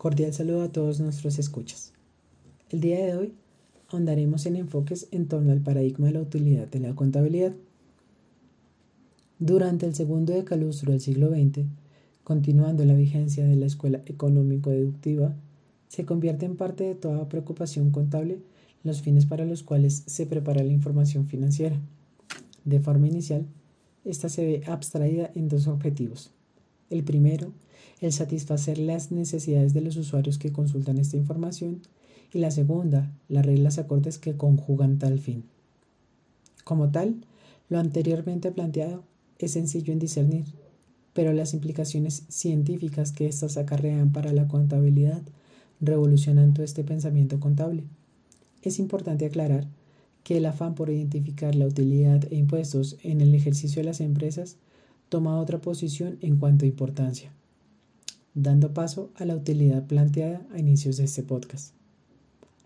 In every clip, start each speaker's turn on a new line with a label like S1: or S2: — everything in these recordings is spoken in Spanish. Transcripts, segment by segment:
S1: Cordial saludo a todos nuestros escuchas. El día de hoy ahondaremos en enfoques en torno al paradigma de la utilidad de la contabilidad. Durante el segundo decalustro del siglo XX, continuando la vigencia de la escuela económico-deductiva, se convierte en parte de toda preocupación contable los fines para los cuales se prepara la información financiera. De forma inicial, esta se ve abstraída en dos objetivos. El primero el satisfacer las necesidades de los usuarios que consultan esta información y la segunda, las reglas acordes que conjugan tal fin. Como tal, lo anteriormente planteado es sencillo en discernir, pero las implicaciones científicas que éstas acarrean para la contabilidad revolucionan todo este pensamiento contable. Es importante aclarar que el afán por identificar la utilidad e impuestos en el ejercicio de las empresas toma otra posición en cuanto a importancia dando paso a la utilidad planteada a inicios de este podcast.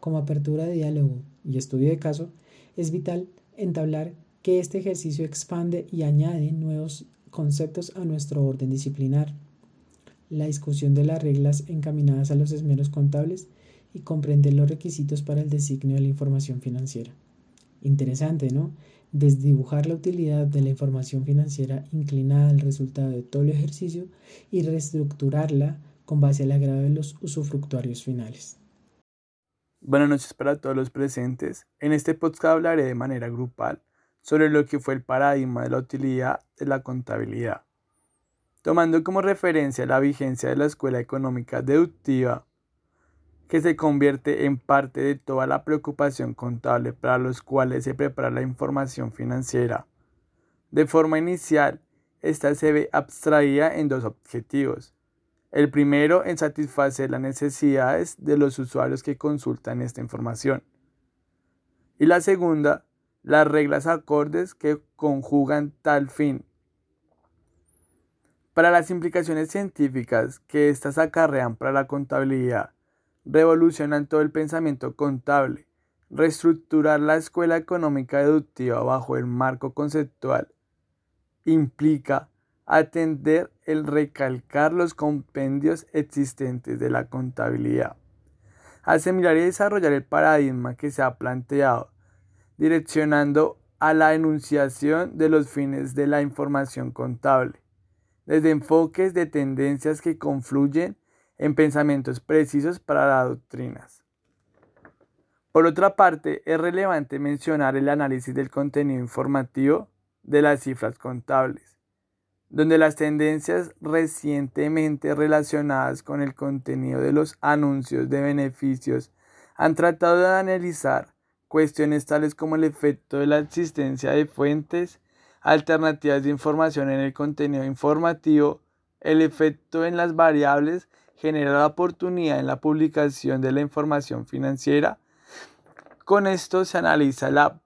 S1: Como apertura de diálogo y estudio de caso, es vital entablar que este ejercicio expande y añade nuevos conceptos a nuestro orden disciplinar. La discusión de las reglas encaminadas a los esmeros contables y comprender los requisitos para el designio de la información financiera. Interesante, ¿no? Desdibujar la utilidad de la información financiera inclinada al resultado de todo el ejercicio y reestructurarla con base al agrado de los usufructuarios finales.
S2: Buenas noches para todos los presentes. En este podcast hablaré de manera grupal sobre lo que fue el paradigma de la utilidad de la contabilidad. Tomando como referencia la vigencia de la escuela económica deductiva que se convierte en parte de toda la preocupación contable para los cuales se prepara la información financiera. De forma inicial, esta se ve abstraída en dos objetivos. El primero en satisfacer las necesidades de los usuarios que consultan esta información. Y la segunda, las reglas acordes que conjugan tal fin. Para las implicaciones científicas que éstas acarrean para la contabilidad, revolucionan todo el pensamiento contable, reestructurar la escuela económica deductiva bajo el marco conceptual implica atender el recalcar los compendios existentes de la contabilidad, asimilar y desarrollar el paradigma que se ha planteado, direccionando a la enunciación de los fines de la información contable, desde enfoques de tendencias que confluyen en pensamientos precisos para las doctrinas. Por otra parte, es relevante mencionar el análisis del contenido informativo de las cifras contables, donde las tendencias recientemente relacionadas con el contenido de los anuncios de beneficios han tratado de analizar cuestiones tales como el efecto de la existencia de fuentes alternativas de información en el contenido informativo, el efecto en las variables genera la oportunidad en la publicación de la información financiera. Con esto se analiza la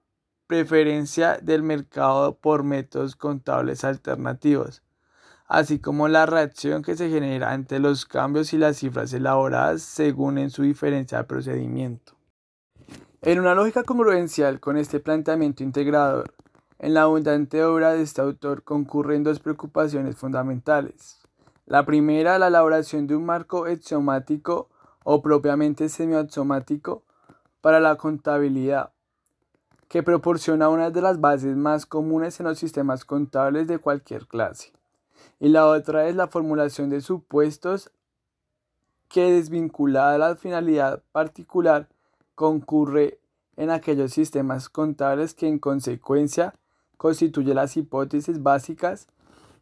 S2: preferencia del mercado por métodos contables alternativos, así como la reacción que se genera ante los cambios y las cifras elaboradas según en su diferencia de procedimiento. En una lógica congruencial con este planteamiento integrador, en la abundante obra de este autor concurren dos preocupaciones fundamentales. La primera, la elaboración de un marco axiomático o propiamente semiaxiomático para la contabilidad, que proporciona una de las bases más comunes en los sistemas contables de cualquier clase. Y la otra es la formulación de supuestos que desvinculada de la finalidad particular concurre en aquellos sistemas contables que en consecuencia constituyen las hipótesis básicas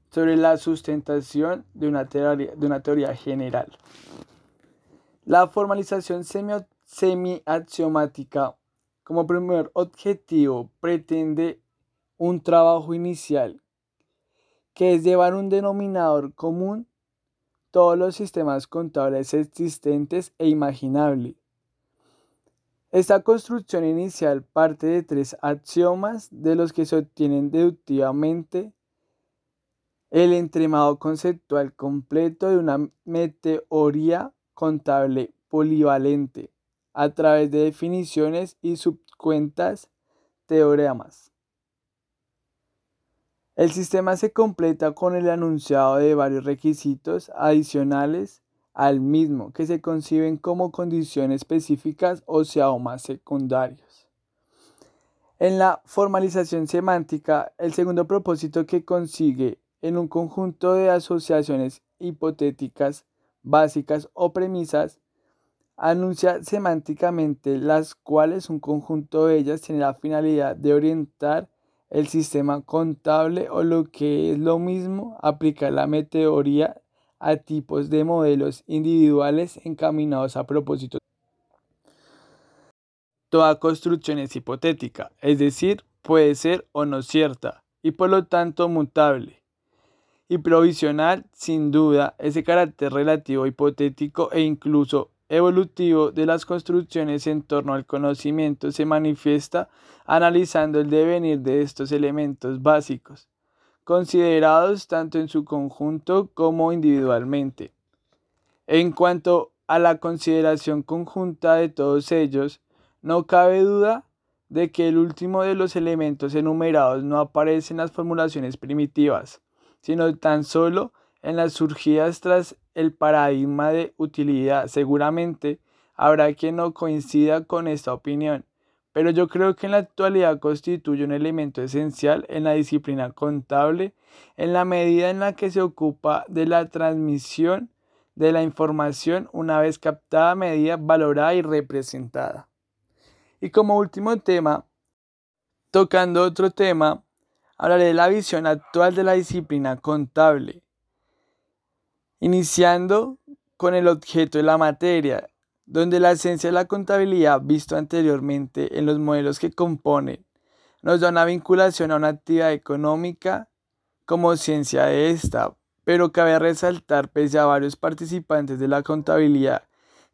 S2: sobre la sustentación de una teoría, general. La formalización semi-axiomática como primer objetivo pretende un trabajo inicial que es llevar un denominador común todos los sistemas contables existentes e imaginables. Esta construcción inicial parte de tres axiomas de los que se obtienen deductivamente el entremado conceptual completo de una meteoría contable polivalente a través de definiciones y subcuentas teoremas. El sistema se completa con el enunciado de varios requisitos adicionales al mismo, que se conciben como condiciones específicas o sea o más secundarios. En la formalización semántica, el segundo propósito que consigue en un conjunto de asociaciones hipotéticas, básicas o premisas, anuncia semánticamente las cuales un conjunto de ellas tiene la finalidad de orientar el sistema contable o lo que es lo mismo, aplicar la meteoría a tipos de modelos individuales encaminados a propósito. Toda construcción es hipotética, es decir, puede ser o no cierta, y por lo tanto mutable. Y provisional, sin duda, ese carácter relativo, hipotético e incluso evolutivo de las construcciones en torno al conocimiento se manifiesta analizando el devenir de estos elementos básicos considerados tanto en su conjunto como individualmente. En cuanto a la consideración conjunta de todos ellos, no cabe duda de que el último de los elementos enumerados no aparece en las formulaciones primitivas, sino tan solo en las surgidas tras el paradigma de utilidad. Seguramente habrá quien no coincida con esta opinión, pero yo creo que en la actualidad constituye un elemento esencial en la disciplina contable en la medida en la que se ocupa de la transmisión de la información una vez captada, medida, valorada y representada. Y como último tema, tocando otro tema, hablaré de la visión actual de la disciplina contable, iniciando con el objeto de la materia, donde la esencia de la contabilidad visto anteriormente en los modelos que componen nos da una vinculación a una actividad económica como ciencia de esta, pero cabe resaltar, pese a varios participantes de la contabilidad,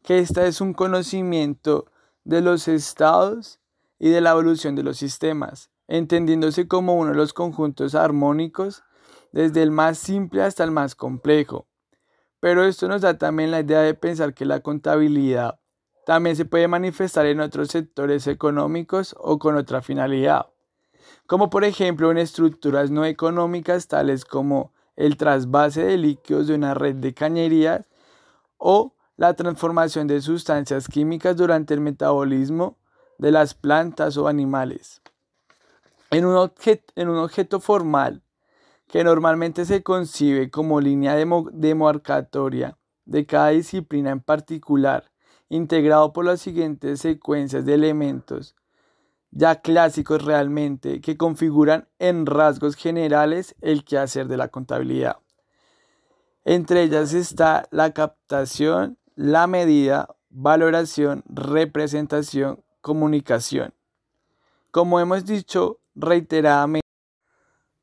S2: que esta es un conocimiento de los estados y de la evolución de los sistemas, entendiéndose como uno de los conjuntos armónicos desde el más simple hasta el más complejo. Pero esto nos da también la idea de pensar que la contabilidad también se puede manifestar en otros sectores económicos o con otra finalidad, como por ejemplo en estructuras no económicas tales como el trasvase de líquidos de una red de cañerías o la transformación de sustancias químicas durante el metabolismo de las plantas o animales. En un, en un objeto formal, que normalmente se concibe como línea demarcatoria de cada disciplina en particular, integrado por las siguientes secuencias de elementos, ya clásicos realmente, que configuran en rasgos generales el quehacer de la contabilidad. Entre ellas está la captación, la medida, valoración, representación, comunicación. Como hemos dicho reiteradamente,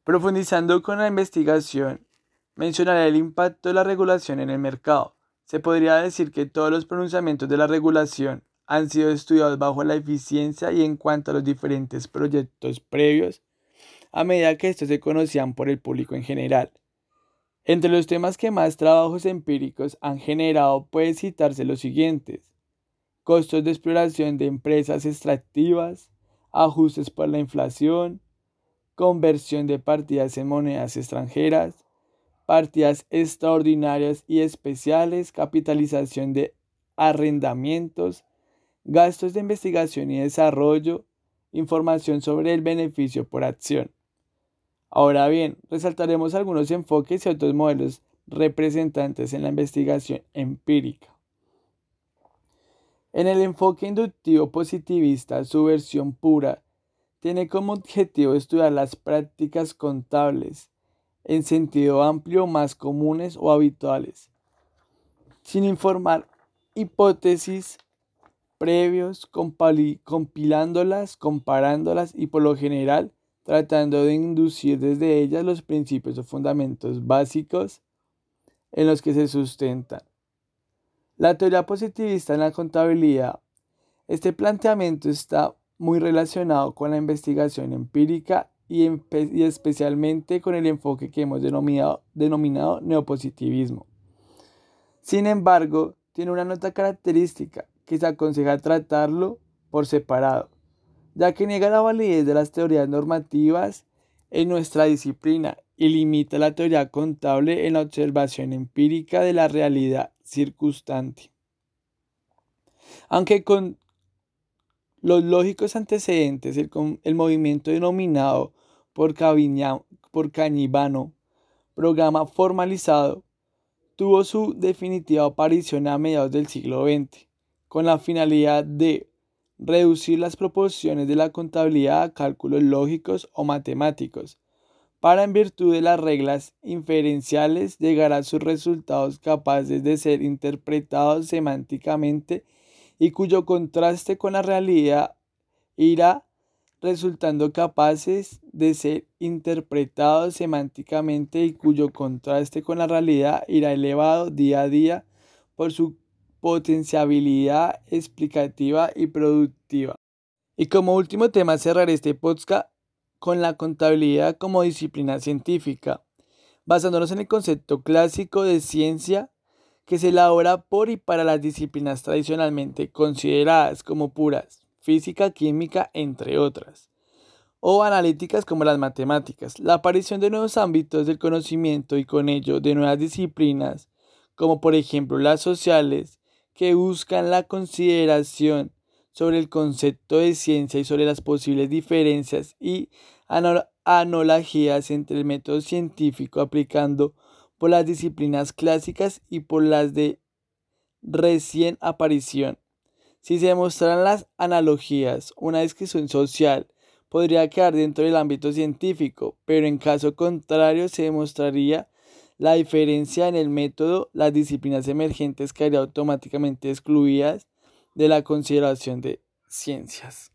S2: Profundizando con la investigación, mencionaré el impacto de la regulación en el mercado. Se podría decir que todos los pronunciamientos de la regulación han sido estudiados bajo la eficiencia y en cuanto a los diferentes proyectos previos, a medida que estos se conocían por el público en general. Entre los temas que más trabajos empíricos han generado puede citarse los siguientes. Costos de exploración de empresas extractivas, ajustes por la inflación, conversión de partidas en monedas extranjeras, partidas extraordinarias y especiales, capitalización de arrendamientos, gastos de investigación y desarrollo, información sobre el beneficio por acción. Ahora bien, resaltaremos algunos enfoques y otros modelos representantes en la investigación empírica. En el enfoque inductivo positivista, su versión pura tiene como objetivo estudiar las prácticas contables en sentido amplio más comunes o habituales, sin informar hipótesis previos, compilándolas, comparándolas y por lo general tratando de inducir desde ellas los principios o fundamentos básicos en los que se sustentan. La teoría positivista en la contabilidad. Este planteamiento está muy relacionado con la investigación empírica y, especialmente con el enfoque que hemos denominado, denominado neopositivismo. Sin embargo, tiene una nota característica que se aconseja tratarlo por separado, ya que niega la validez de las teorías normativas en nuestra disciplina y limita la teoría contable en la observación empírica de la realidad circunstante. Aunque con los lógicos antecedentes, el, movimiento denominado por, por Cañivano, programa formalizado, tuvo su definitiva aparición a mediados del siglo XX, con la finalidad de reducir las proporciones de la contabilidad a cálculos lógicos o matemáticos, para en virtud de las reglas inferenciales llegar a sus resultados capaces de ser interpretados semánticamente y cuyo contraste con la realidad irá resultando capaces de ser interpretados semánticamente y cuyo contraste con la realidad irá elevado día a día por su potenciabilidad explicativa y productiva. Y como último tema cerraré este podcast con la contabilidad como disciplina científica, basándonos en el concepto clásico de ciencia que se elabora por y para las disciplinas tradicionalmente consideradas como puras, física, química, entre otras, o analíticas como las matemáticas. La aparición de nuevos ámbitos del conocimiento y con ello de nuevas disciplinas, como por ejemplo las sociales, que buscan la consideración sobre el concepto de ciencia y sobre las posibles diferencias y analogías entre el método científico aplicando por las disciplinas clásicas y por las de recién aparición. Si se demostraran las analogías, una descripción social podría quedar dentro del ámbito científico, pero en caso contrario se demostraría la diferencia en el método, las disciplinas emergentes quedarían automáticamente excluidas de la consideración de ciencias.